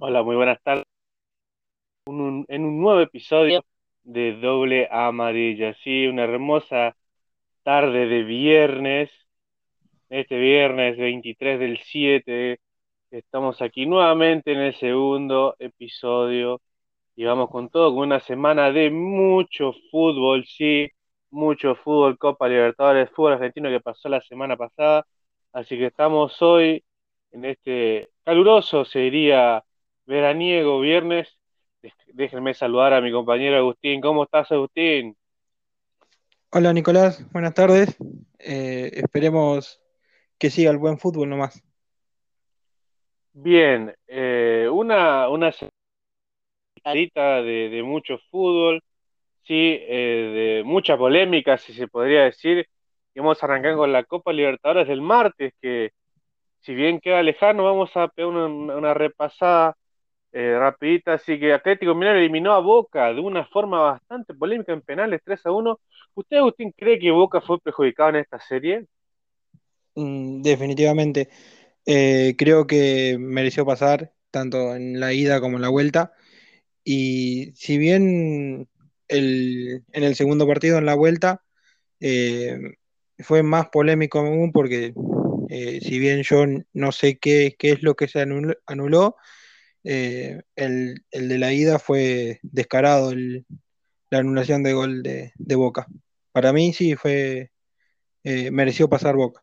Hola, muy buenas tardes. Un- un- en un nuevo episodio de Doble Amarilla. Sí, una hermosa tarde de viernes. Este viernes 23 del 7. Estamos aquí nuevamente en el segundo episodio. Y vamos con todo, con una semana de mucho fútbol, sí. Mucho fútbol, Copa Libertadores, fútbol argentino que pasó la semana pasada. Así que estamos hoy en este caluroso, se veraniego viernes. Déjenme saludar a mi compañero Agustín. ¿Cómo estás, Agustín? Hola Nicolás, buenas tardes. Eh, esperemos que siga el buen fútbol nomás. Bien, eh, una, una semanita de, mucho fútbol, sí, eh, de mucha polémica, si se podría decir. Y vamos a arrancar con la Copa Libertadores del martes, que si bien queda lejano, vamos a pegar una, una repasada eh, rapidita. Así que Atlético Mineiro eliminó a Boca de una forma bastante polémica en penales 3 a 1. ¿Usted, Agustín, cree que Boca fue perjudicado en esta serie? Mm, definitivamente, eh, creo que mereció pasar tanto en la ida como en la vuelta. Y si bien el- en el segundo partido, en la vuelta, eh, fue más polémico aún porque eh, si bien yo no sé qué, es lo que se anul- anuló, el, el de la ida fue descarado el- la anulación de gol de, de Boca. Para mí sí fue, mereció pasar Boca.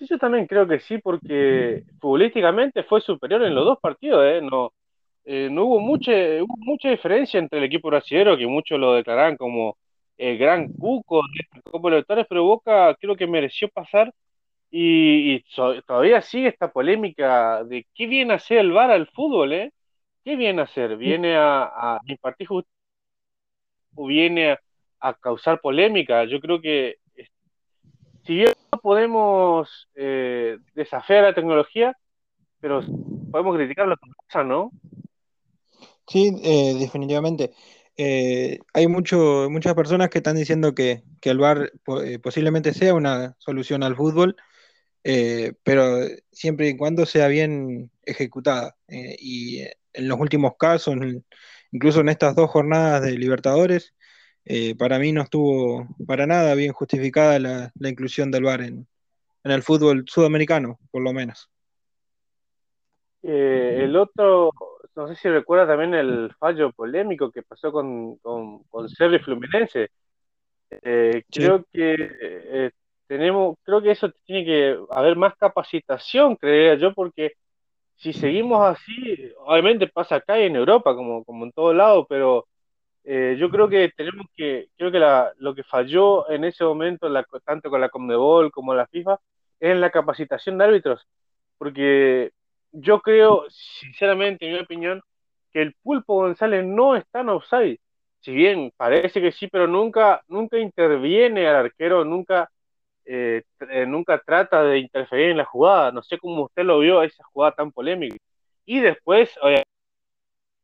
Yo también creo que sí, porque futbolísticamente fue superior en los dos partidos, ¿eh? No, eh, no hubo mucha, hubo mucha diferencia entre el equipo brasileño, que muchos lo declaraban como el gran cuco de Copa Libertadores, pero Boca creo que mereció pasar y, y todavía sigue esta polémica de qué viene a hacer el VAR al fútbol, ¿eh? ¿Qué viene a hacer? ¿Viene a, a impartir justicia o viene a, a causar polémica? Yo creo que eh, si bien podemos eh, desafiar la tecnología, pero podemos criticar lo que ¿no? Sí, eh, definitivamente. Eh, hay mucho, muchas personas que están diciendo que, que el VAR po- posiblemente sea una solución al fútbol, pero siempre y cuando sea bien ejecutada. Y en los últimos casos, incluso en estas dos jornadas de Libertadores, eh, para mí no estuvo para nada bien justificada la, la inclusión del VAR en, en el fútbol sudamericano, por lo menos. Eh, el otro, no sé si recuerda también el fallo polémico que pasó con, con, con Cerro y Fluminense. Eh, Sí, creo que eh, tenemos, creo que eso tiene que haber más capacitación, creería yo, porque si seguimos así, obviamente pasa acá y en Europa, como, como en todo lado, pero eh, yo creo que tenemos que, creo que la, lo que falló en ese momento, la- tanto con la Conmebol como la FIFA, es en la capacitación de árbitros, porque yo creo, sinceramente, en mi opinión, que el Pulpo González no está en offside. Si bien parece que sí, pero nunca, nunca interviene al arquero, nunca, eh, eh, nunca trata de interferir en la jugada. No sé cómo usted lo vio, esa jugada tan polémica. Y después, oye,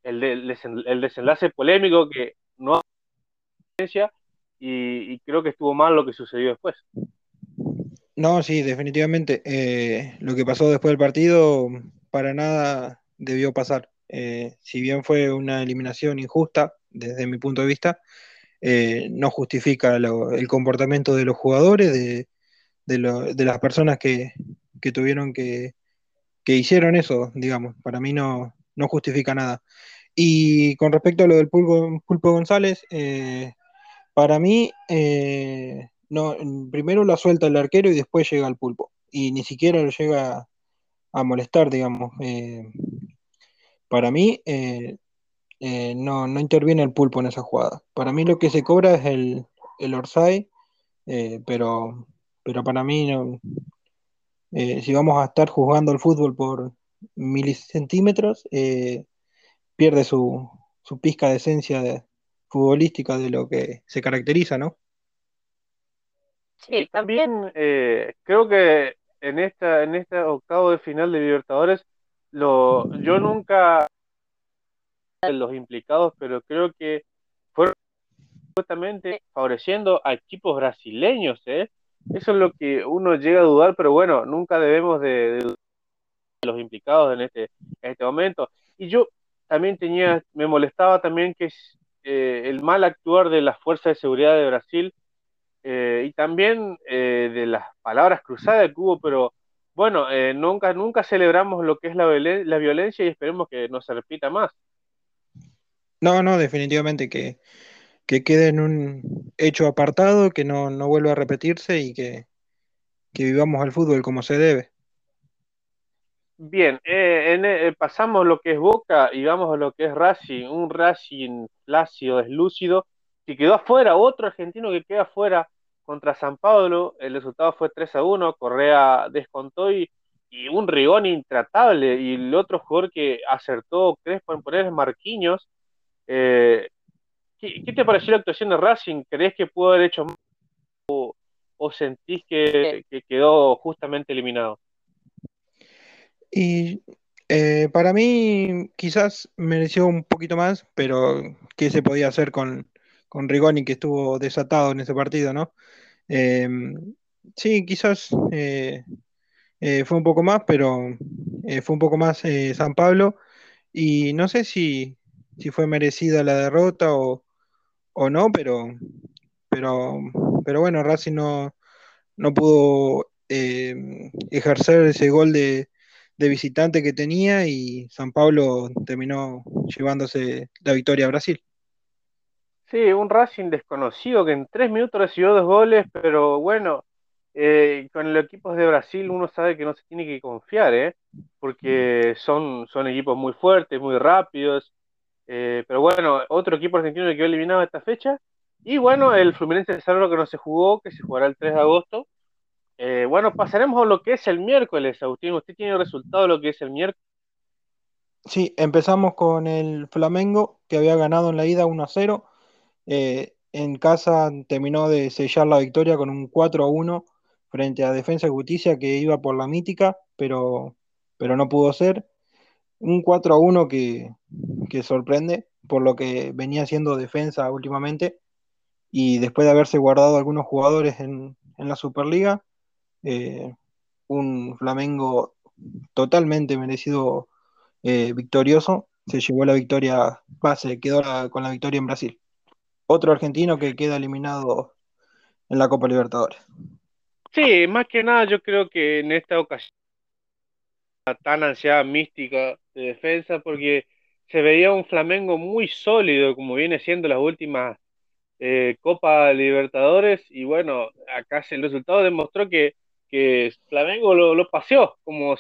el, el desen- el desenlace polémico que no y, y creo que estuvo mal lo que sucedió después. No, sí, definitivamente. eh, lo que pasó después del partido para nada debió pasar. Eh, si bien fue una eliminación injusta desde mi punto de vista, eh, no justifica lo- el comportamiento de los jugadores, de las personas que, que tuvieron que, que hicieron eso, digamos. Para mí no, no justifica nada. Y con respecto a lo del Pulpo, Pulpo González, eh, para mí, eh, no, primero la suelta el arquero y después llega el Pulpo. Y ni siquiera lo llega a molestar, digamos. Eh, para mí, no, no interviene el Pulpo en esa jugada. Para mí lo que se cobra es el, el Orsay, pero, pero para mí, no, si vamos a estar juzgando el fútbol por milicentímetros, pierde su, su pizca de esencia de- futbolística de lo que se caracteriza, ¿no? Sí, también eh, creo que en esta, en este octavo de final de Libertadores, lo, yo nunca los implicados, pero creo que fueron justamente favoreciendo a equipos brasileños, ¿eh? Eso es lo que uno llega a dudar, pero bueno, nunca debemos de, de los implicados en este, en este momento. Y yo también tenía, me molestaba también que eh, el mal actuar de las fuerzas de seguridad de Brasil eh, y también eh, de las palabras cruzadas que hubo, pero bueno, eh, nunca, nunca celebramos lo que es la, la violencia y esperemos que no se repita más. No, no, definitivamente que, que quede en un hecho apartado, que no, no vuelva a repetirse y que, que vivamos el fútbol como se debe. Bien, eh, en, eh, pasamos lo que es Boca y vamos a lo que es Racing, un Racing flácido, deslúcido, que quedó afuera, otro argentino que queda afuera contra San Pablo, el resultado fue 3 a 1, Correa descontó y, y un rigón intratable, y el otro jugador que acertó Crespo en poner es Marquinhos. Eh, ¿qué, qué te pareció la actuación de Racing? ¿Crees que pudo haber hecho más o sentís que, que quedó justamente eliminado? Y eh, para mí quizás mereció un poquito más, pero ¿qué se podía hacer con, con Rigoni que estuvo desatado en ese partido, ¿no? Eh, sí, quizás eh, eh, fue un poco más, pero eh, fue un poco más San Pablo y no sé si, si fue merecida la derrota o, o no, pero, pero, pero bueno, Racing no, no pudo ejercer ese gol de, de visitante que tenía y San Pablo terminó llevándose la victoria a Brasil. Sí, un Racing desconocido que en tres minutos recibió dos goles, pero bueno, eh, con los equipos de Brasil uno sabe que no se tiene que confiar, ¿eh? Porque son, son equipos muy fuertes, muy rápidos. eh, pero bueno, otro equipo argentino que quedó eliminado esta fecha. Y bueno, el Fluminense de Cerro que no se jugó, que se jugará el 3 de agosto. Eh, bueno, pasaremos a lo que es el miércoles, Agustín. ¿Usted tiene el resultado de lo que es el miércoles? Sí, empezamos con el Flamengo que había ganado en la ida 1 a 0. Eh, en casa terminó de sellar la victoria con un 4 a 1 frente a Defensa y Justicia que iba por la mítica, pero, pero no pudo ser. Un 4 a 1 que, que sorprende por lo que venía haciendo defensa últimamente y después de haberse guardado algunos jugadores en, en la Superliga, eh, un Flamengo totalmente merecido eh, victorioso, se llevó la victoria, va, se quedó con la victoria en Brasil. Otro argentino que queda eliminado en la Copa Libertadores. Sí, más que nada yo creo que en esta ocasión tan ansiada mística de defensa porque se veía un Flamengo muy sólido como viene siendo las últimas eh, Copa Libertadores y bueno, acá el resultado demostró que, Flamengo lo, lo paseó como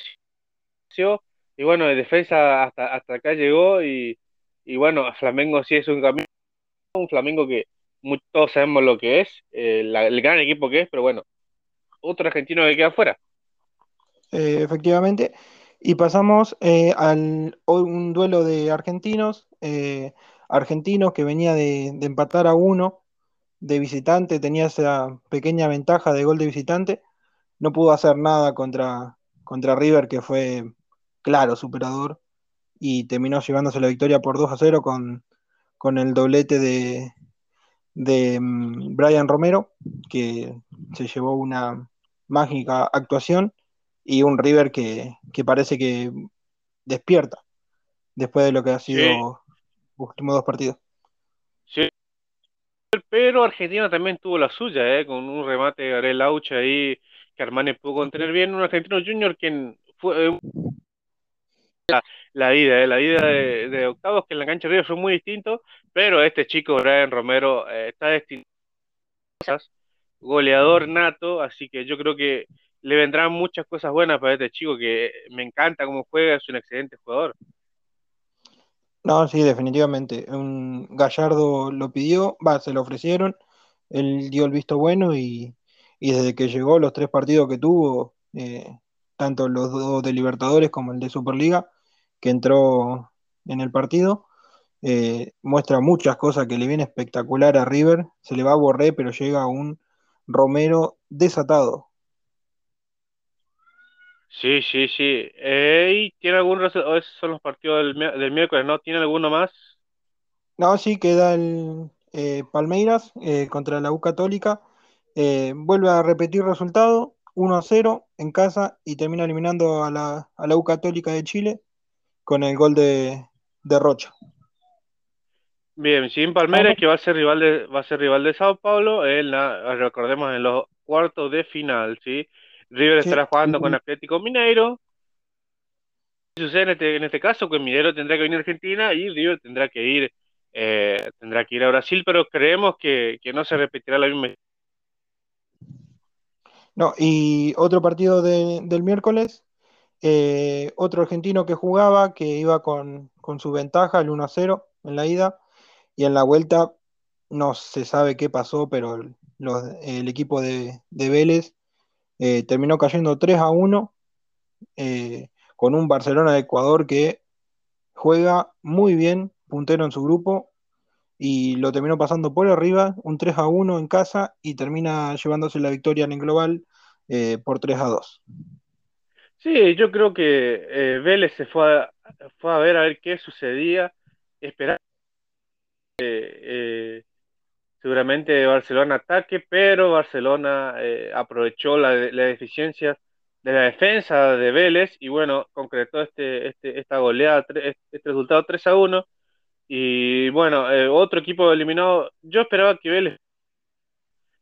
paseó y bueno, de defensa hasta, hasta acá llegó y, y bueno, Flamengo sí es un camino, un Flamengo que todos sabemos lo que es, eh, el gran equipo que es, pero bueno, otro argentino que queda afuera. Eh, efectivamente. Y pasamos eh, al un duelo de argentinos, eh, argentinos que venía de empatar a uno de visitante, tenía esa pequeña ventaja de gol de visitante, no pudo hacer nada contra, contra River, que fue claro superador, y terminó llevándose la victoria por 2 a 0 con, con el doblete de, de mm, Brian Romero, que se llevó una, mágica actuación y un River que, que parece que despierta después de lo que ha sido Sí, los últimos dos partidos. sí, pero Argentina también tuvo la suya, ¿eh? Con un remate de Gabriel Laucha ahí Armani pudo contener bien, un argentino junior que fue eh, la ida, ¿eh? La ida de, de octavos que en la cancha de River fue muy distinto, pero este chico Brian Romero eh, está destinado a cosas, goleador nato, así que yo creo que le vendrán muchas cosas buenas para este chico que me encanta cómo juega, es un excelente jugador. No, sí, definitivamente. Un Gallardo lo pidió, va, se lo ofrecieron, él dio el visto bueno y, y desde que llegó los tres partidos que tuvo, eh, tanto los dos de Libertadores como el de Superliga, que entró en el partido, eh, muestra muchas cosas que le viene espectacular a River, se le va a Borré, pero llega un Romero desatado. Sí, sí, sí. Eh, ¿y ¿Tiene algún resultado? Esos son los partidos del, mi- del miércoles, ¿no? ¿Tiene alguno más? No, sí, queda el eh, Palmeiras contra la U Católica. Eh, vuelve a repetir resultado, 1 a 0 en casa y termina eliminando a la, a la U Católica de Chile con el gol de, de Rocha. Bien, sin Ah, Palmeiras, que va a ser rival de, va a ser rival de Sao Paulo, en la, recordemos en los cuartos de final, ¿sí? River sí, estará jugando con Atlético Mineiro. ¿Qué sucede en este, en este caso? Que Mineiro tendrá que venir a Argentina y River tendrá que ir, eh, tendrá que ir a Brasil, pero creemos que, que no se repetirá la misma. No, y otro partido de- del miércoles, eh, otro argentino que jugaba, que iba con, con su ventaja, el 1 a 0 en la ida, y en la vuelta no se sabe qué pasó, pero los- el equipo de, de Vélez eh, terminó cayendo 3 a 1 eh, con un Barcelona de Ecuador que juega muy bien, puntero en su grupo, y lo terminó pasando por arriba, un 3 a 1 en casa, y termina llevándose la victoria en el global eh, por 3 a 2. Sí, yo creo que eh, Vélez se fue a, fue a ver a ver qué sucedía, esperar eh, seguramente Barcelona ataque, pero Barcelona eh, aprovechó la, la deficiencia de la defensa de Vélez y bueno, concretó este, este, esta goleada, este, resultado 3 a 1 y bueno, eh, otro equipo eliminado, yo esperaba que Vélez,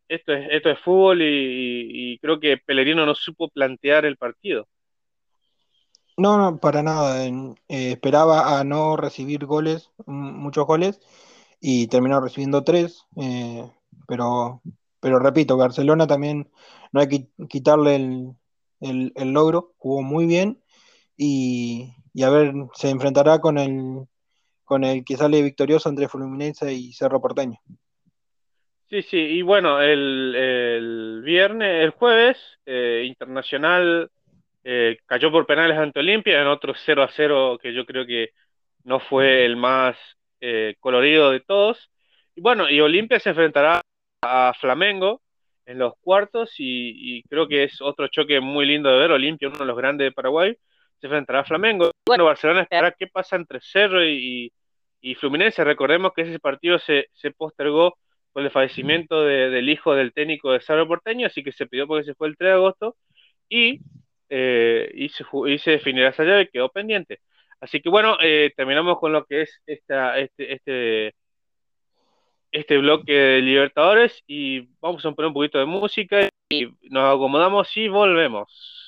esto es, esto es fútbol y, creo que Pellegrino no supo plantear el partido. No, no, para nada. eh, esperaba a no recibir goles, muchos goles, y terminó recibiendo tres. eh, pero, pero repito, Barcelona también no hay que quitarle el, el- el logro, jugó muy bien y, y a ver, se enfrentará con el, con el que sale victorioso entre Fluminense y Cerro Porteño. Sí, sí, y bueno, el, el viernes, el jueves, eh, Internacional eh, cayó por penales ante Olimpia en otro 0 a 0 que yo creo que no fue el más eh, colorido de todos. Y bueno, y Olimpia se enfrentará a Flamengo en los cuartos y, y creo que es otro choque muy lindo de ver. Olimpia, uno de los grandes de Paraguay, se enfrentará a Flamengo. Bueno, Barcelona esperará qué pasa entre Cerro y, y Fluminense. Recordemos que ese partido se, se postergó por el fallecimiento de, del hijo del técnico de Cerro Porteño, así que se pidió porque se fue el 3 de agosto y, eh, y, se, y se definirá esa llave, quedó pendiente. Así que bueno, eh, terminamos con lo que es esta, este, este, este bloque de Libertadores y vamos a poner un poquito de música y nos acomodamos y volvemos.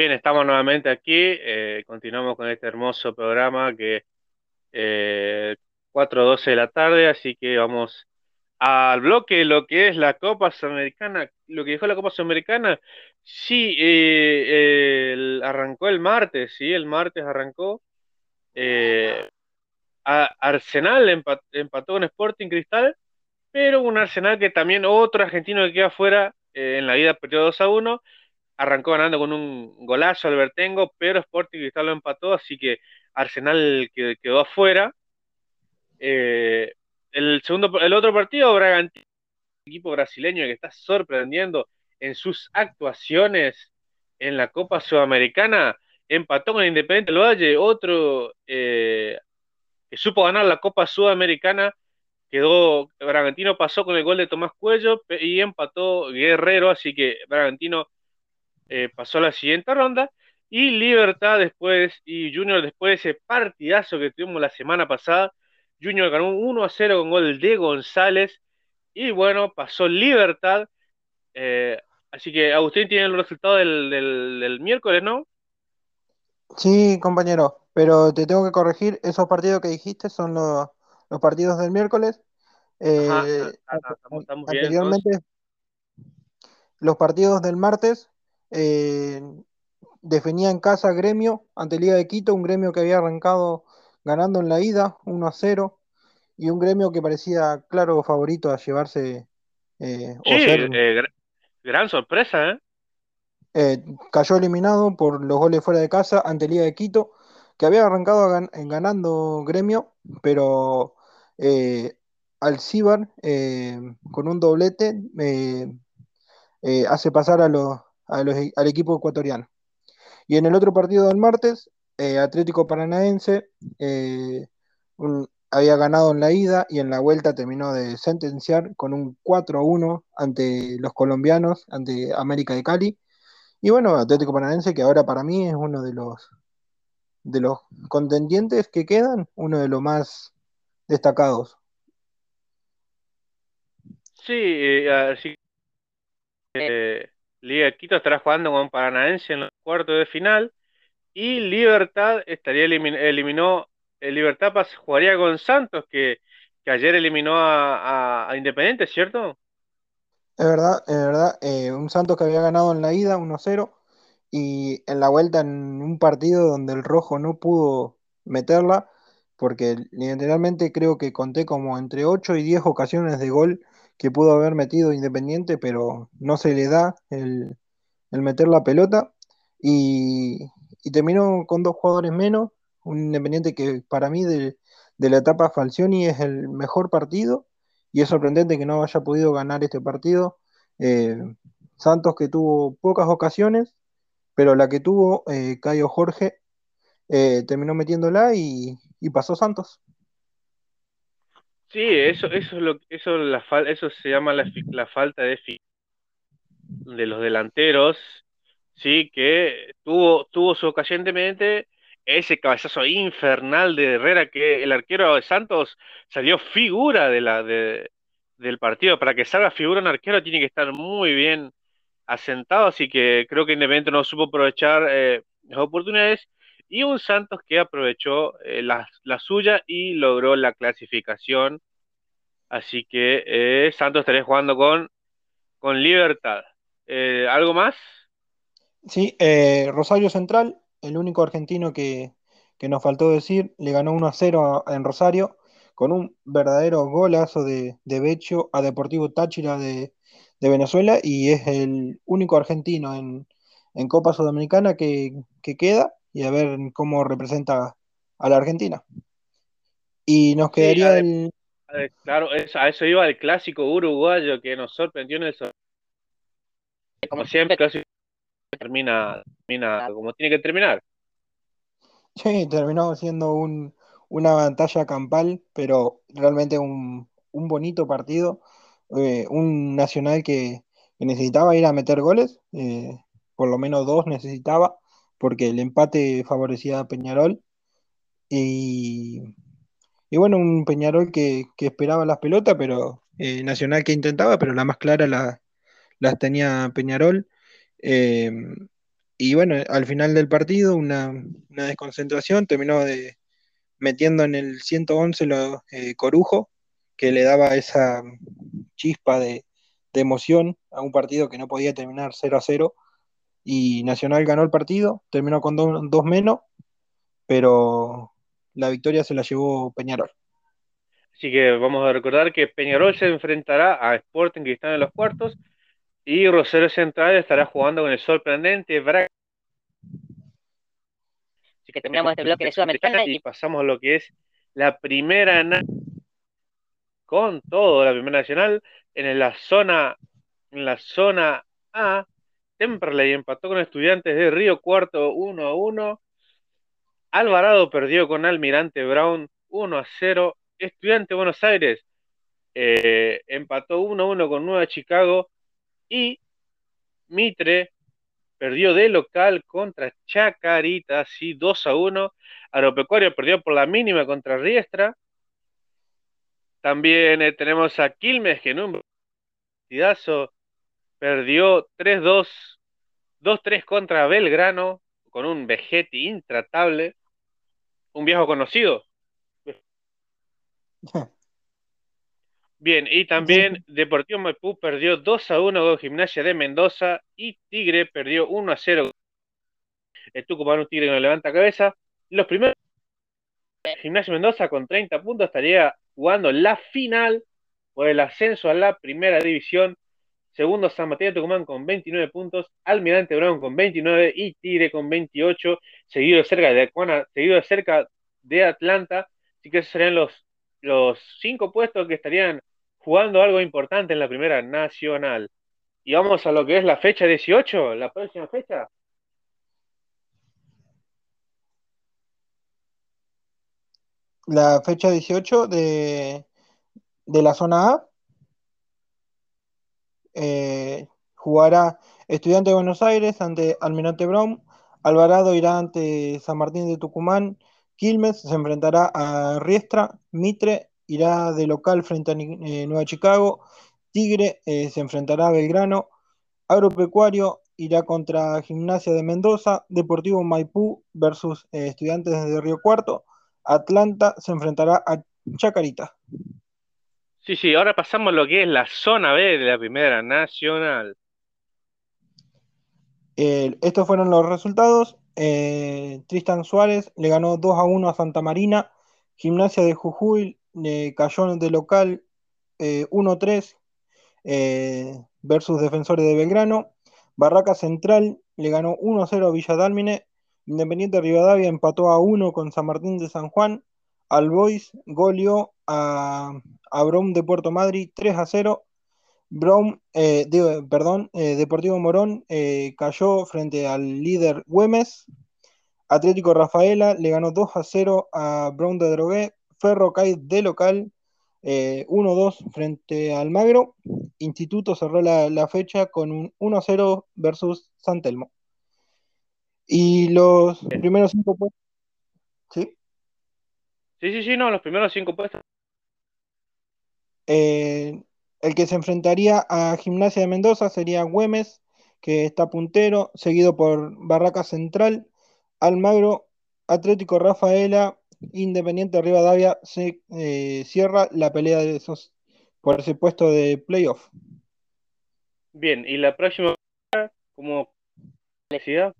Bien, estamos nuevamente aquí, eh, continuamos con este hermoso programa que eh, 4.12 de la tarde, así que vamos al bloque lo que es la Copa Sudamericana, lo que dijo la Copa Sudamericana, sí, eh, arrancó el martes, sí, el martes arrancó, eh, Arsenal empató, empató con Sporting Cristal, pero un Arsenal que también otro argentino que queda fuera eh, en la ida perdió 2 a 1, arrancó ganando con un golazo Albertengo, pero Sporting Cristal lo empató, así que Arsenal quedó afuera. Eh, el, segundo, el otro partido, Bragantino, equipo brasileño que está sorprendiendo en sus actuaciones en la Copa Sudamericana, empató con Independiente del Valle, otro eh, que supo ganar la Copa Sudamericana, quedó, Bragantino pasó con el gol de Tomás Cuello y empató Guerrero, así que Bragantino eh, pasó a la siguiente ronda. Y Libertad después, y Junior después de ese partidazo que tuvimos la semana pasada, Junior ganó 1 a 0 con gol de González. Y bueno, pasó Libertad. Eh, así que Agustín tiene el resultado del, del, del, miércoles, ¿no? Sí, compañero, pero te tengo que corregir, esos partidos que dijiste son los, los partidos del miércoles. Eh, Ajá, estamos, estamos anteriormente, bien, los partidos del martes eh, definía en casa Gremio ante Liga de Quito, un Gremio que había arrancado ganando en la ida 1 a 0 y un Gremio que parecía claro favorito a llevarse eh, sí, o ser, eh, gran sorpresa, ¿eh? Eh, cayó eliminado por los goles fuera de casa ante Liga de Quito, que había arrancado gan ganando Gremio, pero eh, Alcibar con un doblete hace pasar a los, a los, al equipo ecuatoriano. Y en el otro partido del martes, Atlético Paranaense un, había ganado en la ida y en la vuelta terminó de sentenciar con un 4-1 ante los colombianos, ante América de Cali. Y bueno, Atlético Paranaense, que ahora para mí es uno de los de los contendientes que quedan, uno de los más destacados. Sí, eh, sí. Eh, Liga Quito estará jugando con Paranaense en los cuartos de final y Libertad estaría elimin eliminó el Libertad jugaría con Santos que, que ayer eliminó a, a, a Independiente, ¿cierto? Es verdad, es verdad. Eh, un Santos que había ganado en la ida 1-0 y en la vuelta en un partido donde el rojo no pudo meterla, porque literalmente creo que conté como entre 8 y 10 ocasiones de gol que pudo haber metido Independiente, pero no se le da el, meter la pelota y, y, terminó con dos jugadores menos, un Independiente que para mí de, la etapa Falcioni es el mejor partido y es sorprendente que no haya podido ganar este partido. Eh, Santos que tuvo pocas ocasiones, pero la que tuvo eh, Cayo Jorge eh, terminó metiéndola y, pasó Santos. Sí, eso, eso es lo, eso, la, eso se llama la, la falta de de los delanteros, sí, que tuvo, tuvo su ocasionalmente ese cabezazo infernal de Herrera que el arquero de Santos salió figura de la, de, del partido. Para que salga figura un arquero tiene que estar muy bien asentado, así que creo que Independiente no supo aprovechar eh, las oportunidades y un Santos que aprovechó eh, la, la, suya y logró la clasificación. Así que eh, Santos estaría jugando con, con libertad. Eh, ¿Algo más? Sí, Rosario Central el único argentino que, que, nos faltó decir, le ganó 1 a 0 en Rosario con un verdadero golazo de, de Becho a Deportivo Táchira de, de, Venezuela y es el único argentino en, en Copa Sudamericana que, que, queda y a ver cómo representa a la Argentina. Y nos quedaría sí, el... Claro, eso, a eso iba el clásico uruguayo que nos sorprendió en el como siempre, clásico termina, termina como tiene que terminar. Sí, terminó siendo un, una batalla campal, pero realmente un, un bonito partido. Eh, un Nacional que, que, necesitaba ir a meter goles, eh, por lo menos dos necesitaba, porque el empate favorecía a Peñarol. Y, y bueno, un Peñarol que, que esperaba las pelotas, pero eh, Nacional que intentaba, pero la más clara la, las tenía Peñarol. Eh, Y bueno, al final del partido, una, desconcentración, terminó de, metiendo en el 111 lo, eh, Corujo, que le daba esa chispa de, emoción a un partido que no podía terminar 0 a 0. Y Nacional ganó el partido, terminó con dos menos, pero la victoria se la llevó Peñarol. Así que vamos a recordar que Peñarol se enfrentará a Sporting que están en los cuartos y Rosario Central estará jugando con el sorprendente Braga. Así que terminamos este bloque de Sudamericana y pasamos a lo que es la primera con todo la primera nacional en la zona en la zona A Temperley empató con estudiantes de Río Cuarto 1 a 1 Alvarado perdió con Almirante Brown 1 a 0 Estudiante Buenos Aires eh, empató 1 a 1 con Nueva Chicago y Mitre perdió de local contra Chacarita, sí, 2 a 1. Agropecuario perdió por la mínima contra Riestra. También eh, tenemos a Quilmes, que en un partidazo perdió 3-2, 2-3 contra Belgrano, con un Vegetti intratable. Un viejo conocido. Bien, y también Deportivo Maipú perdió 2 a 1 con Gimnasia de Mendoza y Tigre perdió 1 a 0. El Tucumán, un Tigre que no levanta cabeza. Los primeros Gimnasia Mendoza con 30 puntos estaría jugando la final por el ascenso a la primera división. Segundo San Mateo Tucumán con 29 puntos, Almirante Brown con 29 y Tigre con 28, seguido de cerca de seguido de cerca de Atlanta. Así que esos serían los, los cinco puestos que estarían jugando algo importante en la primera nacional. Y vamos a lo que es la fecha 18, la próxima fecha. la fecha 18 de, la zona A. Eh, jugará Estudiante de Buenos Aires ante Almirante Brown. Alvarado irá ante San Martín de Tucumán. Quilmes se enfrentará a Riestra. Mitre irá de local frente a eh, Nueva Chicago. Tigre eh, se enfrentará a Belgrano. Agropecuario irá contra Gimnasia de Mendoza. Deportivo Maipú versus Estudiantes de Río Cuarto. Atlanta se enfrentará a Chacarita. Sí, sí, ahora pasamos a lo que es la zona B de la Primera Nacional. estos fueron los resultados. Eh, Tristan Suárez le ganó 2 a 1 a Santa Marina. Gimnasia de Jujuy le cayó de local 1-3 eh, eh, versus Defensores de Belgrano. Barraca Central le ganó 1-0 a Villa Dálmine. Independiente Rivadavia empató a uno con San Martín de San Juan. Albois goleó a, a Brom de Puerto Madrid 3 a 0. Brom, eh, perdón, eh, Deportivo Morón eh, cayó frente al líder Güemes. Atlético Rafaela le ganó 2 a 0 a Brown de Drogué. Ferro cae de local 1-2 frente al Magro. Instituto cerró la, la fecha con un 1 0 versus San Telmo. Y los primeros cinco puestos. ¿Sí? Sí, sí, sí, no, los primeros cinco puestos. Eh, el que se enfrentaría a Gimnasia de Mendoza sería Güemes, que está puntero, seguido por Barraca Central, Almagro, Atlético Rafaela, Independiente Rivadavia, se eh, cierra la pelea de esos por ese puesto de playoff. Bien, y la próxima, como necesidad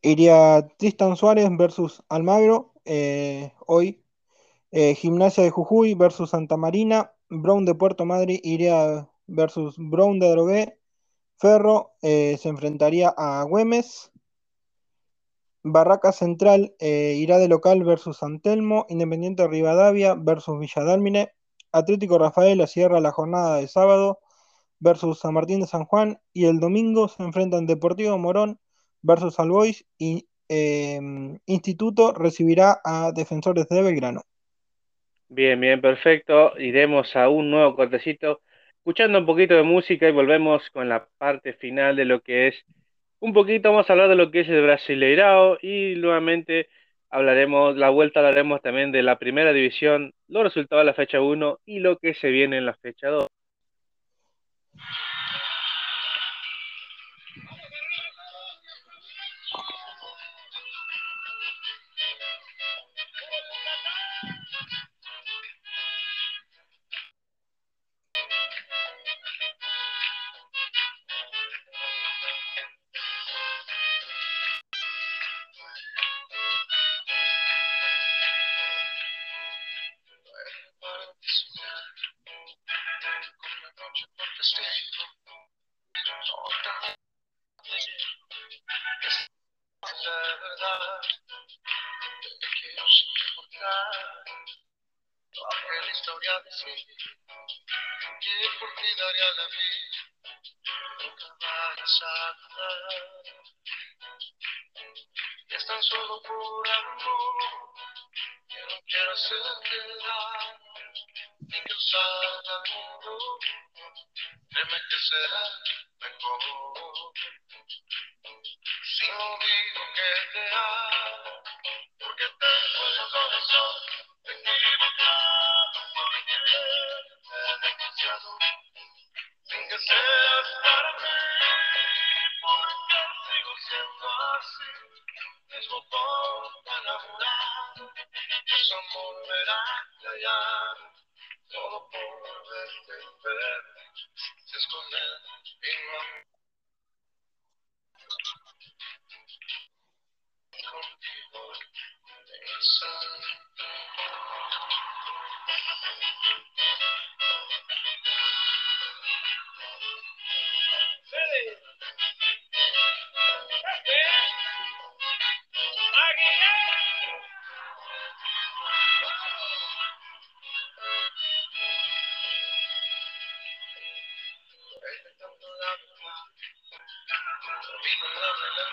Iría Tristan Suárez versus Almagro. Eh, hoy eh, Gimnasia de Jujuy versus Santa Marina. Brown de Puerto Madrid iría versus Brown de Drogué. Ferro eh, se enfrentaría a Güemes. Barraca Central irá de local versus Santelmo. Independiente Rivadavia versus Villadálmine. Atlético Rafael cierra la jornada de sábado versus San Martín de San Juan. Y el domingo se enfrentan Deportivo Morón versus Albois y em, Instituto recibirá a Defensores de Belgrano. Bien, bien, perfecto. Iremos a un nuevo cortecito, escuchando un poquito de música y volvemos con la parte final de lo que es un poquito, vamos a hablar de lo que es el Brasileirao y nuevamente hablaremos, la vuelta hablaremos también de la primera división, los resultados de la fecha 1 y lo que se viene en la fecha 2. corazón, que por ti daría la vida, nunca vayas a dudar. Y es tan solo por amor, que no quiero hacerte daño, ni causar daño, créeme que será mejor.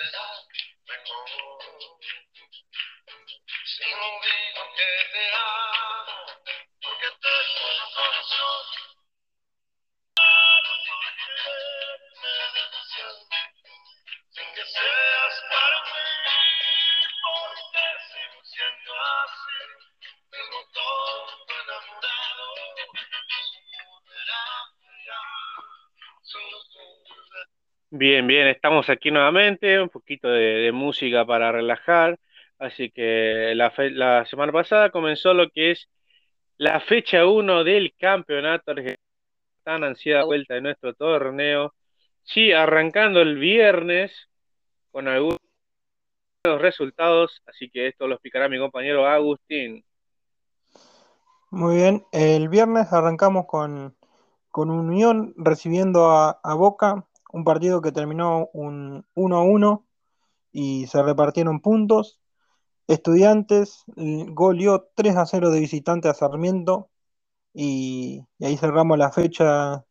Thank you. Bien, bien, estamos aquí nuevamente, un poquito de, música para relajar. Así que la, semana pasada comenzó lo que es la fecha 1 del campeonato tan ansiada vuelta de nuestro torneo. Sí, arrancando el viernes con algunos resultados, así que esto lo explicará mi compañero Agustín. Muy bien, el viernes arrancamos con, con Unión recibiendo a Boca un partido que terminó un 1-1 y se repartieron puntos. Estudiantes goleó 3 a 0 de visitante a Sarmiento y, ahí cerramos la fecha,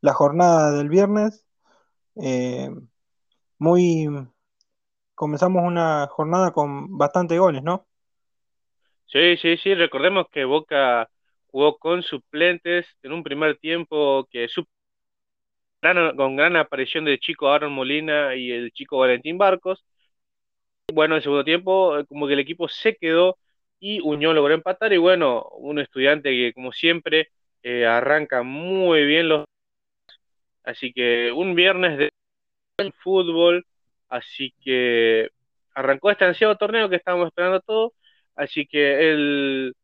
la jornada del viernes. Eh, muy comenzamos una jornada con bastante goles, ¿no? Sí, sí, sí, recordemos que Boca jugó con suplentes en un primer tiempo que con gran aparición del chico Aaron Molina y el chico Valentín Barcos. Bueno, en segundo tiempo, eh, como que el equipo se quedó y Unión logró empatar. Y bueno, un estudiante que, como siempre, eh, arranca muy bien los. Así que un viernes de fútbol. Así que arrancó este ansiado torneo que estábamos esperando todo. Así que el,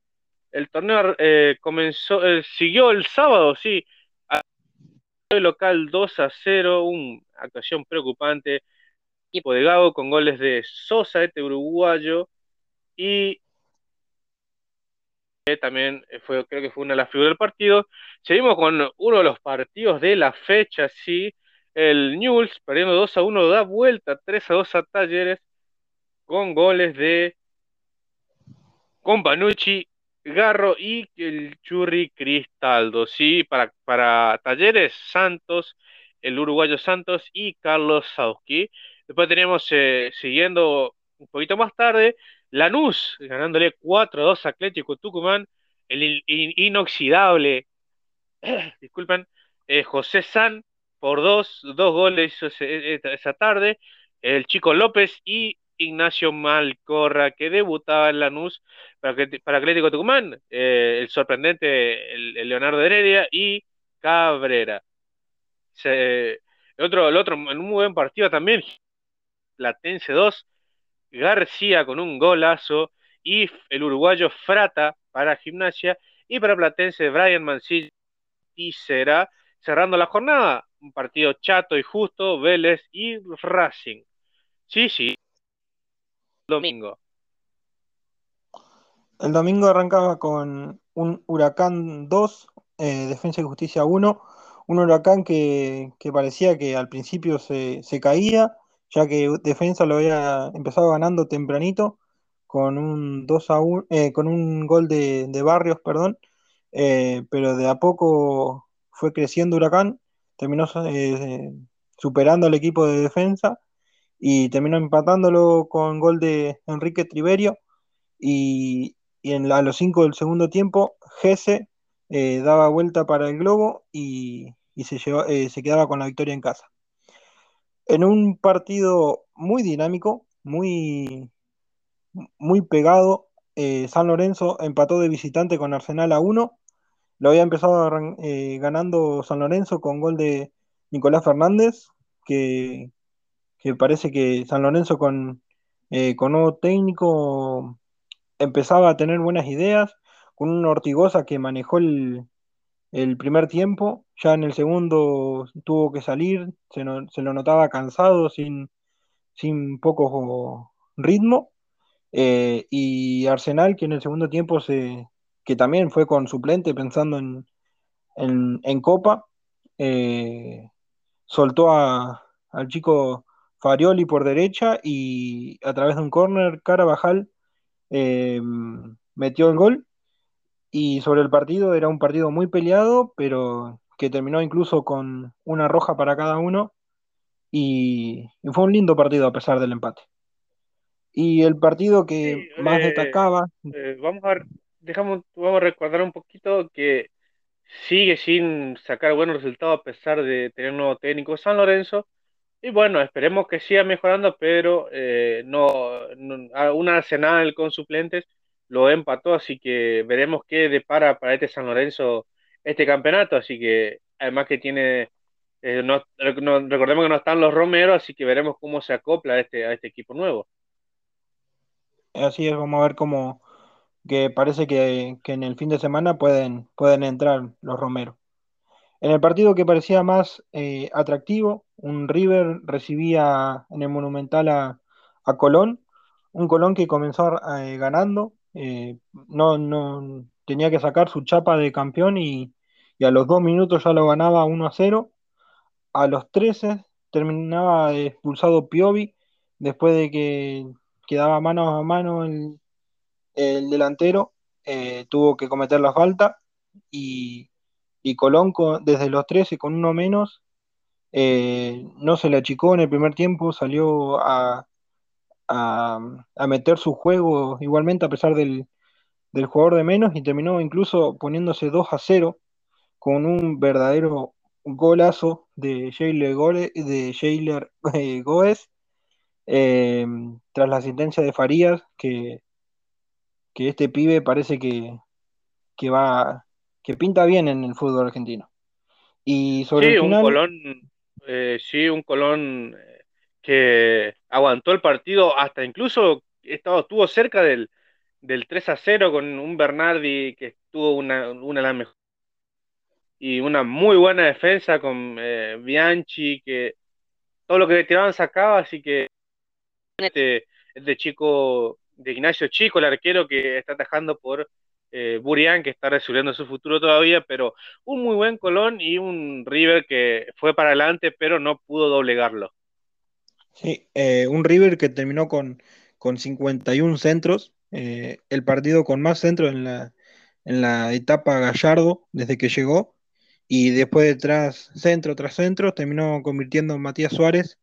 el torneo eh, comenzó, siguió el sábado, sí local 2 a 0, una actuación preocupante. Equipo de Gago con goles de Sosa, este uruguayo, y también fue, creo que fue una de las figuras del partido. Seguimos con uno de los partidos de la fecha, sí. El Newell's perdiendo 2 a 1 da vuelta 3 a 2 a Talleres con goles de Companucci Garro y el Churri Cristaldo, sí, para, para Talleres Santos, el uruguayo Santos y Carlos Sauski. Después tenemos, eh, siguiendo un poquito más tarde, Lanús, ganándole 4-2 a Atlético Tucumán, el inoxidable, disculpen, eh, José San por dos, dos goles esa tarde, el Chico López y Ignacio Malcorra, que debutaba en Lanús para, Atlético Tucumán, eh, el sorprendente Leonardo Heredia y Cabrera. el otro, el otro, en un muy buen partido también, Platense 2, García con un golazo y el uruguayo Frata para Gimnasia y para Platense Brian Mancilla y será cerrando la jornada. Un partido chato y justo, Vélez y Racing. Sí, sí. Domingo. El domingo arrancaba con un Huracán 2, eh, Defensa y Justicia 1. Un Huracán que, parecía que al principio se, caía, ya que Defensa lo había empezado ganando tempranito con un 2 a 1, eh, con un gol de, Barrios, perdón, eh, pero de a poco fue creciendo Huracán, terminó superando al equipo de defensa y terminó empatándolo con gol de Enrique Triverio y, en a los 5 del segundo tiempo Gese eh, daba vuelta para el globo y, se, eh, se quedaba con la victoria en casa. En un partido muy dinámico, muy, muy pegado, eh, San Lorenzo empató de visitante con Arsenal a 1. Lo había empezado ganando San Lorenzo con gol de Nicolás Fernández, que, que parece que San Lorenzo con, con nuevo técnico empezaba a tener buenas ideas, con un Ortigosa que manejó el, primer tiempo, ya en el segundo tuvo que salir, se, lo notaba cansado, sin, sin poco ritmo, eh, y Arsenal que en el segundo tiempo se, que también fue con suplente pensando en, en, Copa, eh, soltó a, al chico Farioli por derecha y a través de un córner Carabajal eh, metió el gol. Y sobre el partido, era un partido muy peleado, pero que terminó incluso con una roja para cada uno. Y, fue un lindo partido a pesar del empate. Y el partido que más eh, destacaba. Eh, vamos a dejamos, vamos a recordar un poquito que sigue sin sacar buenos resultados a pesar de tener un nuevo técnico San Lorenzo. Y bueno, esperemos que siga mejorando, pero eh, no, un Arsenal con suplentes lo empató, así que veremos qué depara para este San Lorenzo este campeonato. Así que además que tiene, eh, no, recordemos que no están los Romero, así que veremos cómo se acopla a este, a este equipo nuevo. Así es, vamos a ver cómo, que parece que, que en el fin de semana pueden, pueden entrar los Romero. En el partido que parecía más eh, atractivo, un River recibía en el Monumental a, Colón, un Colón que comenzó eh, ganando, eh, no, no tenía que sacar su chapa de campeón y, a los dos minutos ya lo ganaba 1 a 0. A los 13 terminaba expulsado Piovi después de que quedaba mano a mano el, el delantero, tuvo que cometer la falta y y Colón desde los 13 con uno menos eh, no se le achicó en el primer tiempo, salió a, a, meter su juego igualmente a pesar del, jugador de menos y terminó incluso poniéndose 2 a 0 con un verdadero golazo de Jailer, eh, Goes eh, tras la asistencia de Farías que, que este pibe parece que, que va que pinta bien en el fútbol argentino. Y sobre sí, el un Colón, eh, sí, un Colón eh, que aguantó el partido hasta incluso estuvo cerca del, del 3 a 0 con un Bernardi que estuvo una, una de las mejores y una muy buena defensa con eh, Bianchi que todo lo que le tiraban sacaba, así que este, este chico de Ignacio Chico, el arquero que está atajando por eh, Burian, que está resolviendo su futuro todavía, pero un muy buen Colón y un River que fue para adelante, pero no pudo doblegarlo. Sí, eh, un River que terminó con, con 51 centros, eh, el partido con más centros en la, en la etapa Gallardo desde que llegó, y después de tras centro tras centro terminó convirtiendo en Matías Suárez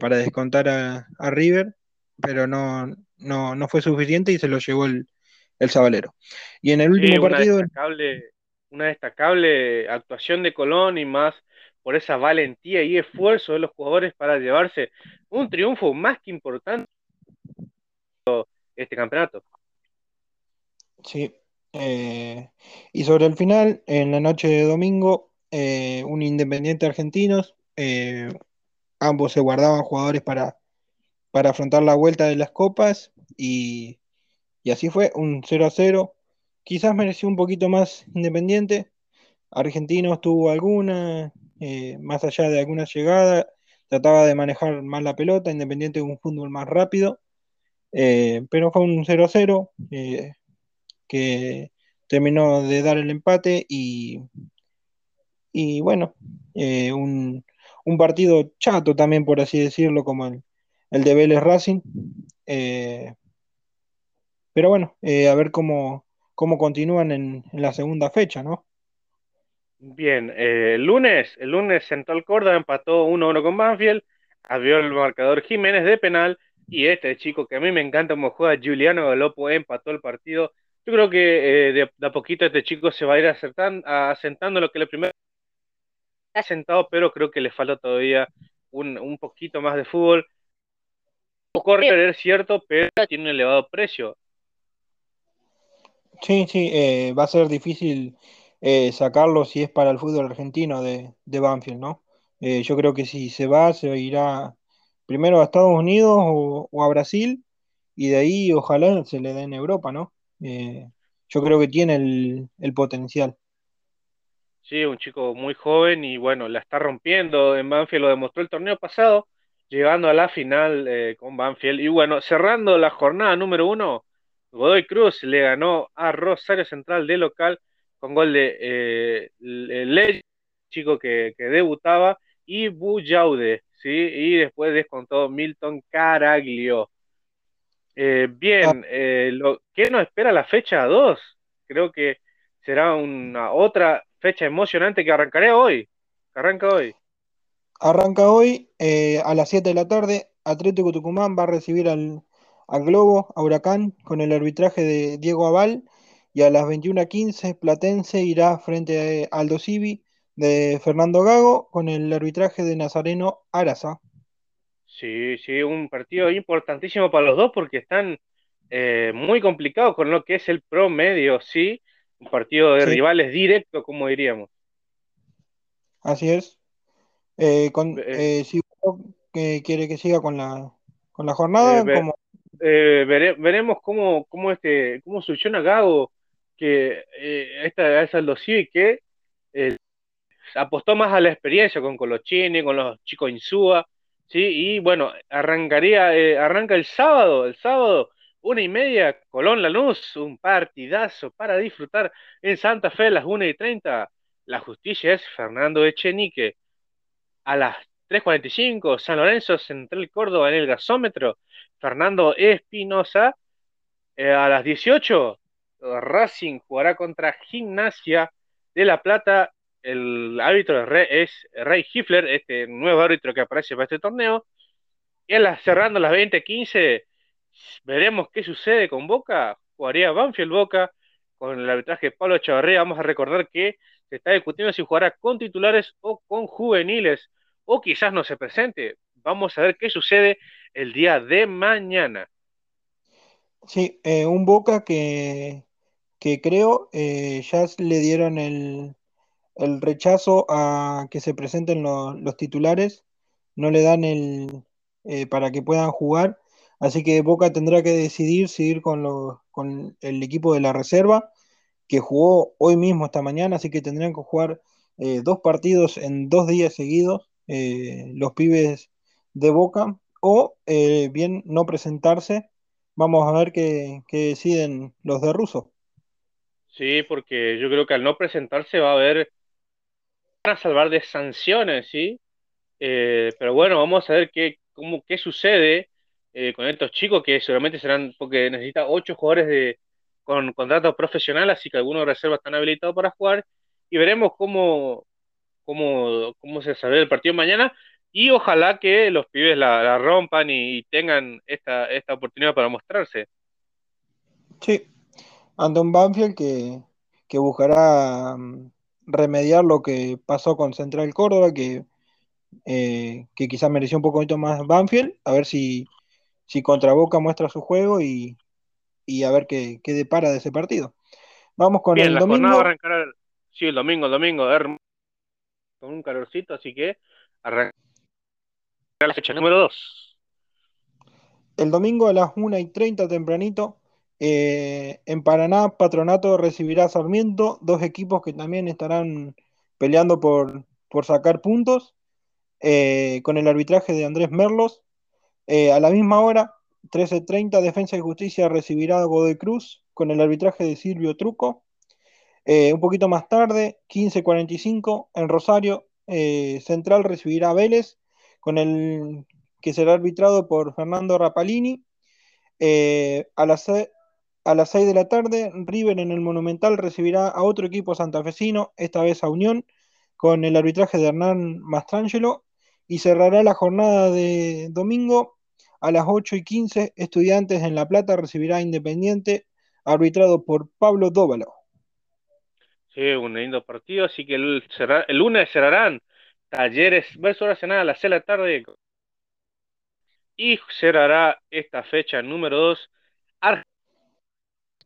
para descontar a, River, pero no, no, no fue suficiente y se lo llevó el, el Sabalero. Y en el último partido. Destacable, una destacable actuación de Colón y más por esa valentía y esfuerzo de los jugadores para llevarse un triunfo más que importante este campeonato. Sí. Eh, y sobre el final, en la noche de domingo, eh, un Independiente Argentinos. Eh, ambos se guardaban jugadores para, para afrontar la vuelta de las copas y, y así fue, un 0 a 0. Quizás mereció un poquito más Independiente. Argentinos tuvo alguna, eh, más allá de alguna llegada, trataba de manejar más la pelota, Independiente un fútbol más rápido, eh, pero fue un 0 a 0 eh, que terminó de dar el empate y, y bueno, un, un, partido chato también, por así decirlo, como el, el de Vélez Racing. Pero bueno, a ver cómo, cómo continúan en, en la segunda fecha, ¿no? Bien, eh, el lunes, el lunes Central Córdoba empató 1-1 con Banfield, abrió el marcador Jiménez de penal y este chico que a mí me encanta como juega, Juliano Galopo, empató el partido. Yo creo que eh, de, a poquito este chico se va a ir acertando, asentando lo que el primer ha asentado, pero creo que le falta todavía un, un poquito más de fútbol. Correr es cierto, pero tiene un elevado precio. Sí, sí, eh, va a ser difícil eh, sacarlo si es para el fútbol argentino de, de Banfield, ¿no? Eh, yo creo que si se va, se irá primero a Estados Unidos o, a Brasil y de ahí ojalá se le dé en Europa, ¿no? Eh, yo creo que tiene el, el, potencial. Sí, un chico muy joven y bueno, la está rompiendo en Banfield, lo demostró el torneo pasado, llegando a la final con Banfield. Y bueno, cerrando la jornada número uno, Godoy Cruz le ganó a Rosario Central de local con gol de eh, Ley, chico que, debutaba, y Buyaude, ¿sí? Y después descontó Milton Caraglio. Eh, bien, ah. eh, lo, ¿qué nos espera la fecha 2? Creo que será una otra fecha emocionante que arrancaré hoy. arranca hoy. Arranca hoy eh, a las 7 de la tarde. Atlético Tucumán va a recibir al, al Globo, a Huracán, con el arbitraje de Diego Aval y a las 21.15 Platense irá frente a Aldo Civi de Fernando Gago con el arbitraje de Nazareno Araza. Sí, sí, un partido importantísimo para los dos porque están eh, muy complicados con lo que es el promedio, sí, un partido de rivales directo, como diríamos. Así es. Eh, con, eh, si quiere que siga con la, con la jornada, como... veremos cómo, cómo, este, cómo soluciona Gago que eh, esta es Civi que eh, apostó más a la experiencia con Colochini, con los chicos Insúa, ¿sí? Y bueno, arrancaría, eh, arranca el sábado, el sábado, una y media, Colón Lanús, un partidazo para disfrutar en Santa Fe a las una y treinta. La justicia es Fernando Echenique. A las 3.45, San Lorenzo Central Córdoba en el gasómetro, Fernando Espinosa. a las 18, Racing jugará contra Gimnasia de La Plata. El árbitro es Ray Hifler, este nuevo árbitro que aparece para este torneo. Y cerrando las 20:15, veremos qué sucede con Boca. Jugaría Banfield Boca con el arbitraje de Pablo Echeverría. Vamos a recordar que se está discutiendo si jugará con titulares o con juveniles, o quizás no se presente. Vamos a ver qué sucede el día de mañana. Sí, eh, un Boca que, que creo eh, ya le dieron el, rechazo a que se presenten los titulares, no le dan el eh, para que puedan jugar, así que Boca tendrá que decidir seguir con, con el equipo de la reserva, que jugó hoy mismo esta mañana, así que tendrán que jugar dos partidos en dos días seguidos, los pibes de Boca, o bien no presentarse. Vamos a ver qué, qué deciden los de Russo. Sí, porque yo creo que al no presentarse va a haber van a salvar de sanciones, ¿sí? Eh, pero bueno, vamos a ver qué, cómo, qué sucede eh, con estos chicos que seguramente serán, porque necesita ocho jugadores de, con contrato profesional, así que algunos de reserva están habilitados para jugar y veremos cómo, cómo, cómo se sale el partido mañana y ojalá que los pibes la, rompan y, tengan esta, esta oportunidad para mostrarse. Sí, ante un Banfield que, buscará mm, remediar lo que pasó con Central Córdoba, que, eh, que quizás mereció un poquito más Banfield, a ver si, si contra Boca muestra su juego y, a ver qué, qué, depara de ese partido. Vamos con el domingo. sí, el domingo, el domingo. Con un calorcito, así que arranca la fecha número 2. El domingo a las 1 y 30 tempranito, eh, en Paraná, Patronato recibirá a Sarmiento, dos equipos que también estarán peleando por, por sacar puntos, eh, con el arbitraje de Andrés Merlos. Eh, a la misma hora, 13.30, Defensa y Justicia recibirá a Godoy Cruz con el arbitraje de Silvio Truco. Eh, un poquito más tarde, 15.45, en Rosario, eh, Central recibirá a Vélez, con el que será arbitrado por Fernando Rapalini. Eh, a, las, a las 6 de la tarde, River en el Monumental recibirá a otro equipo santafesino, esta vez a Unión, con el arbitraje de Hernán Mastrangelo. Y cerrará la jornada de domingo a las 8 y 15, Estudiantes en La Plata recibirá Independiente, arbitrado por Pablo Dóvalo. Un lindo partido, así que el, el lunes cerrarán Talleres versus Nacional a las 6 de la tarde. Y cerrará esta fecha número 2,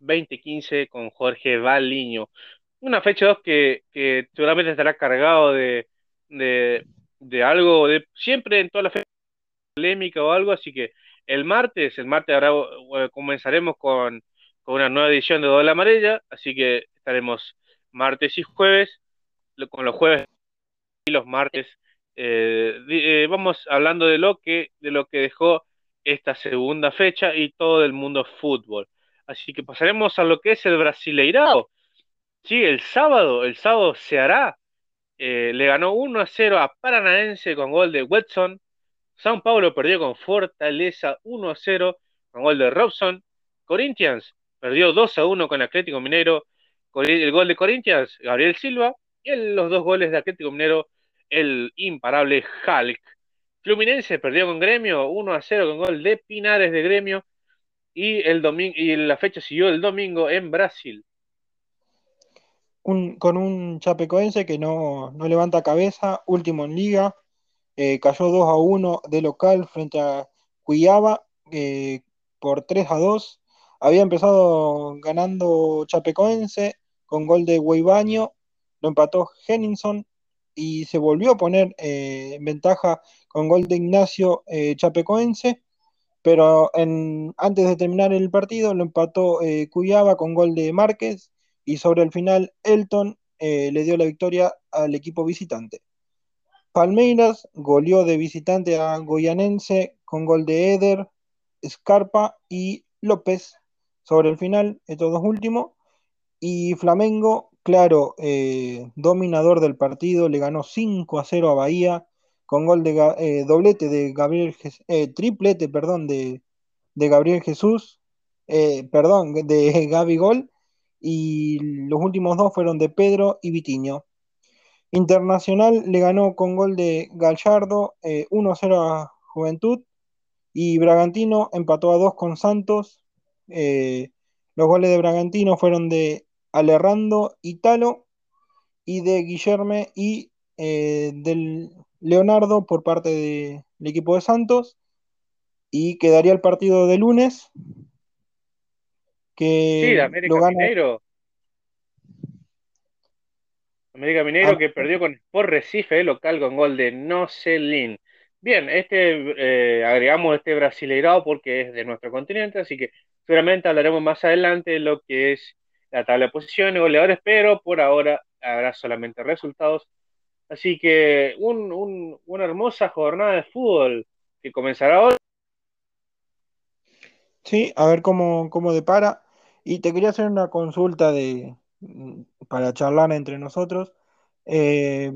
2015 con Jorge Valiño. Una fecha 2 que, que seguramente estará cargado de, de, de algo, de siempre en toda la fecha polémica o algo, así que el martes, el martes ahora comenzaremos con, con una nueva edición de Doble Amarilla, así que estaremos martes y jueves, con los jueves y los martes, eh, eh, vamos hablando de lo que, de lo que dejó esta segunda fecha y todo el mundo fútbol. Así que pasaremos a lo que es el Brasileirao. Sí, el sábado, el sábado se hará. Eh, le ganó 1 a 0 a Paranaense con gol de Watson. San Paulo perdió con Fortaleza 1 a 0 con gol de Robson. Corinthians perdió 2 a 1 con Atlético Minero. El gol de Corinthians, Gabriel Silva. Y los dos goles de Atlético Minero, el imparable Hulk. Fluminense perdió con Gremio 1 a 0 con gol de Pinares de Gremio. Y, el y la fecha siguió el domingo en Brasil. Con un Chapecoense que no, no, levanta cabeza, último en liga, eh, cayó 2 a 1 de local frente a Cuiaba eh, por 3 a 2. Había empezado ganando Chapecoense con gol de Guaybaño, lo empató Henningson y se volvió a poner eh, en ventaja con gol de Ignacio eh, Chapecoense, pero antes de terminar el partido lo empató eh, Cuyaba con gol de Márquez y sobre el final Elton eh, le dio la victoria al equipo visitante. Palmeiras goleó de visitante a Goyanense con gol de Eder, Scarpa y López sobre el final, estos dos últimos. Y Flamengo, claro, eh, dominador del partido, le ganó 5 a 0 a Bahía con gol de eh, doblete de Gabriel, eh, triplete, perdón, de, de Gabriel Jesús, eh, perdón, de Gaby Gol, y los últimos dos fueron de Pedro y Vitiño. Internacional le ganó con gol de Gallardo 1 a 0 a Juventud, y Bragantino empató a 2 con Santos. los goles de Bragantino fueron de Alerrando Italo y de Guillerme y eh, del Leonardo por parte del de equipo de Santos. Y quedaría el partido de lunes que sí, de América lo gana... Mineiro. América Mineiro ah, que perdió con Sport Recife local con gol de Nocelin bien, este eh, agregamos este brasileirado porque es de nuestro continente así que seguramente hablaremos más adelante de lo que es la tabla de posiciones, goleadores, pero por ahora habrá solamente resultados. Así que un, un, una hermosa jornada de fútbol que comenzará hoy. Sí, a ver cómo, cómo depara. Y te quería hacer una consulta de, para charlar entre nosotros. Eh,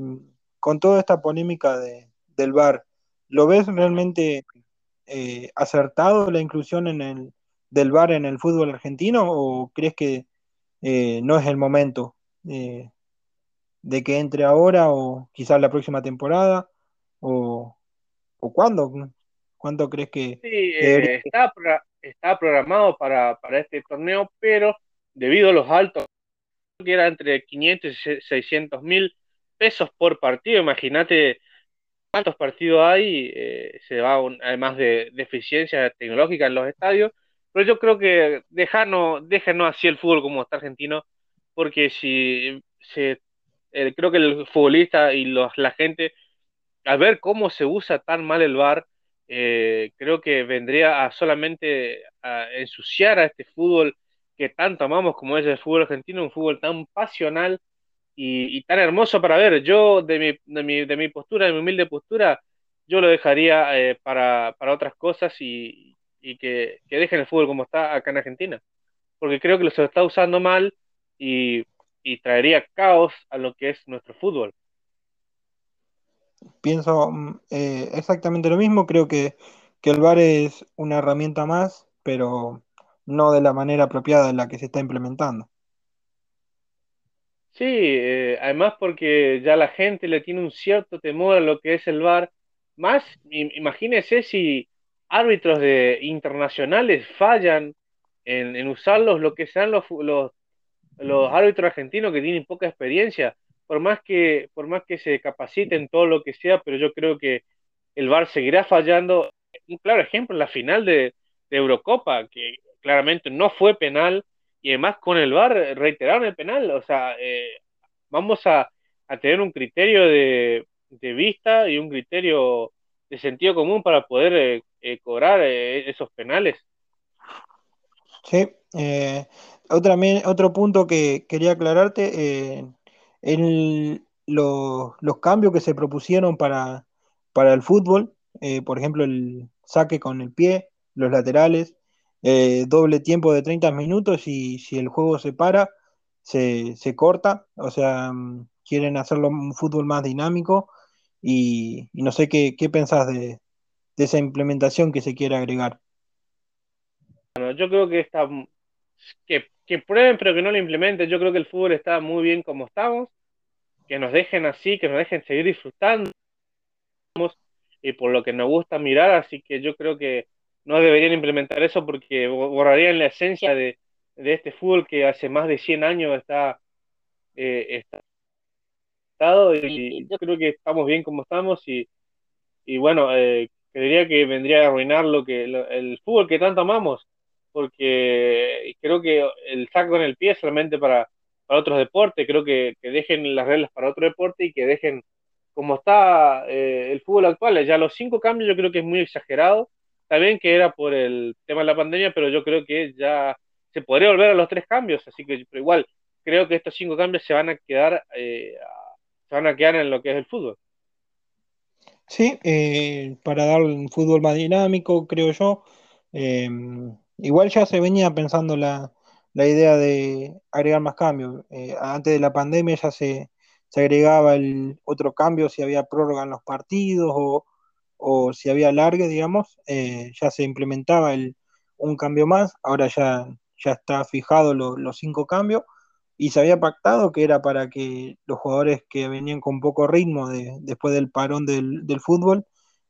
con toda esta polémica de, del VAR, ¿lo ves realmente eh, acertado la inclusión en el, del VAR en el fútbol argentino o crees que eh, no es el momento eh, de que entre ahora o quizás la próxima temporada o, o cuándo. ¿Cuánto crees que, sí, eh, está, está, programado para, para, este torneo, pero debido a los altos, que era entre 500 y 600 mil pesos por partido, imagínate cuántos partidos hay, eh, se va un, además de deficiencia tecnológica en los estadios, pero yo creo que dejarnos, déjanos así el fútbol como está argentino, porque si se eh, creo que el futbolista y los, la gente, al ver cómo se usa tan mal el VAR, eh, creo que vendría a solamente a ensuciar a este fútbol que tanto amamos como es el fútbol argentino, un fútbol tan pasional y, tan hermoso para ver. Yo, de mi, de mi, de mi postura, de mi humilde postura, yo lo dejaría eh, para, para, otras cosas y, y que, que, dejen el fútbol como está acá en Argentina. Porque creo que lo se está usando mal y, y traería caos a lo que es nuestro fútbol. Pienso mm, eh, exactamente lo mismo, creo que, que el VAR es una herramienta más, pero no de la manera apropiada en la que se está implementando. Sí, eh, además porque ya la gente le tiene un cierto temor a lo que es el VAR. Más, imagínese si árbitros de internacionales fallan en, en usarlos, lo que sean los, los, los árbitros argentinos que tienen poca experiencia, por más que, por más que se capaciten todo lo que sea, pero yo creo que el VAR seguirá fallando. Un claro ejemplo, la final de, de Eurocopa, que claramente no fue penal, y además con el VAR reiteraron el penal, o sea, eh, vamos a, a, tener un criterio de, de, vista y un criterio de sentido común para poder eh, eh, cobrar eh, esos penales. Sí, otra, otro punto que quería aclararte, en lo, los cambios que se propusieron para, para el fútbol, por ejemplo, el saque con el pie, los laterales, eh, doble tiempo de 30 minutos y si el juego se para, se, se corta. O sea, mm, quieren hacerlo un fútbol más dinámico y, y no sé qué, qué pensás de, de, esa implementación que se quiere agregar. Bueno, yo creo que está que, que prueben pero que no lo implementen. Yo creo que el fútbol está muy bien como estamos, que nos dejen así, que nos dejen seguir disfrutando y por lo que nos gusta mirar, así que yo creo que no deberían implementar eso porque borrarían la esencia de, de este fútbol que hace más de 100 años está, eh, estado y, yo creo que estamos bien como estamos y, y bueno, eh, creería que vendría a arruinar lo que el fútbol que tanto amamos porque creo que el saco en el pie es solamente para, para otros deportes, creo que, dejen las reglas para otro deporte y que dejen como está eh, el fútbol actual, ya los cinco cambios yo creo que es muy exagerado bien que era por el tema de la pandemia, pero yo creo que ya se podría volver a los tres cambios, así que pero igual creo que estos cinco cambios se van a quedar eh, se van a quedar en lo que es el fútbol. Sí, eh, para dar un fútbol más dinámico, creo yo. Eh, igual ya se venía pensando la, la idea de agregar más cambios. Eh, antes de la pandemia ya se, se agregaba el otro cambio si había prórroga en los partidos o, o si había largue, digamos, eh, ya se implementaba el, un cambio más, ahora ya, ya está fijado lo, los cinco cambios, y se había pactado que era para que los jugadores que venían con poco ritmo de, después del parón del, del fútbol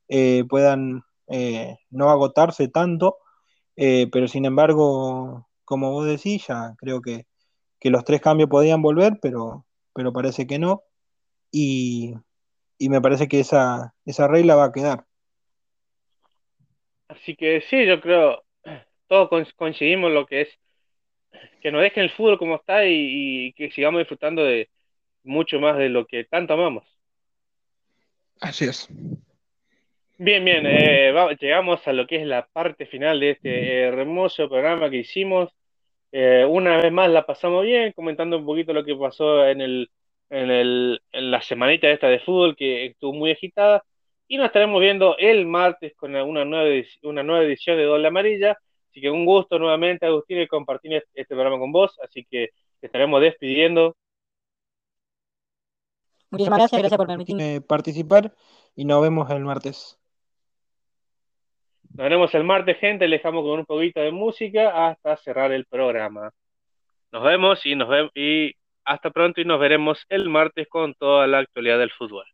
eh, puedan eh, no agotarse tanto, eh, pero sin embargo, como vos decís, ya creo que, que los tres cambios podían volver, pero, pero parece que no, y y me parece que esa, esa regla va a quedar. Así que sí, yo creo, todos coincidimos lo que es que nos dejen el fútbol como está y, y, que sigamos disfrutando de mucho más de lo que tanto amamos. Así es. Bien, bien, eh, llegamos a lo que es la parte final de este hermoso programa que hicimos. Eh, una vez más la pasamos bien, comentando un poquito lo que pasó en el en, el, en la semanita esta de fútbol que estuvo muy agitada. Y nos estaremos viendo el martes con una nueva, una nueva edición de Doble Amarilla. Así que un gusto nuevamente, Agustín, y compartir este programa con vos. Así que estaremos despidiendo. Muchísimas gracias, gracias por permitirme participar y nos vemos el martes. Nos veremos el martes, gente. Le dejamos con un poquito de música hasta cerrar el programa. Nos vemos y nos vemos y hasta pronto y nos veremos el martes con toda la actualidad del fútbol.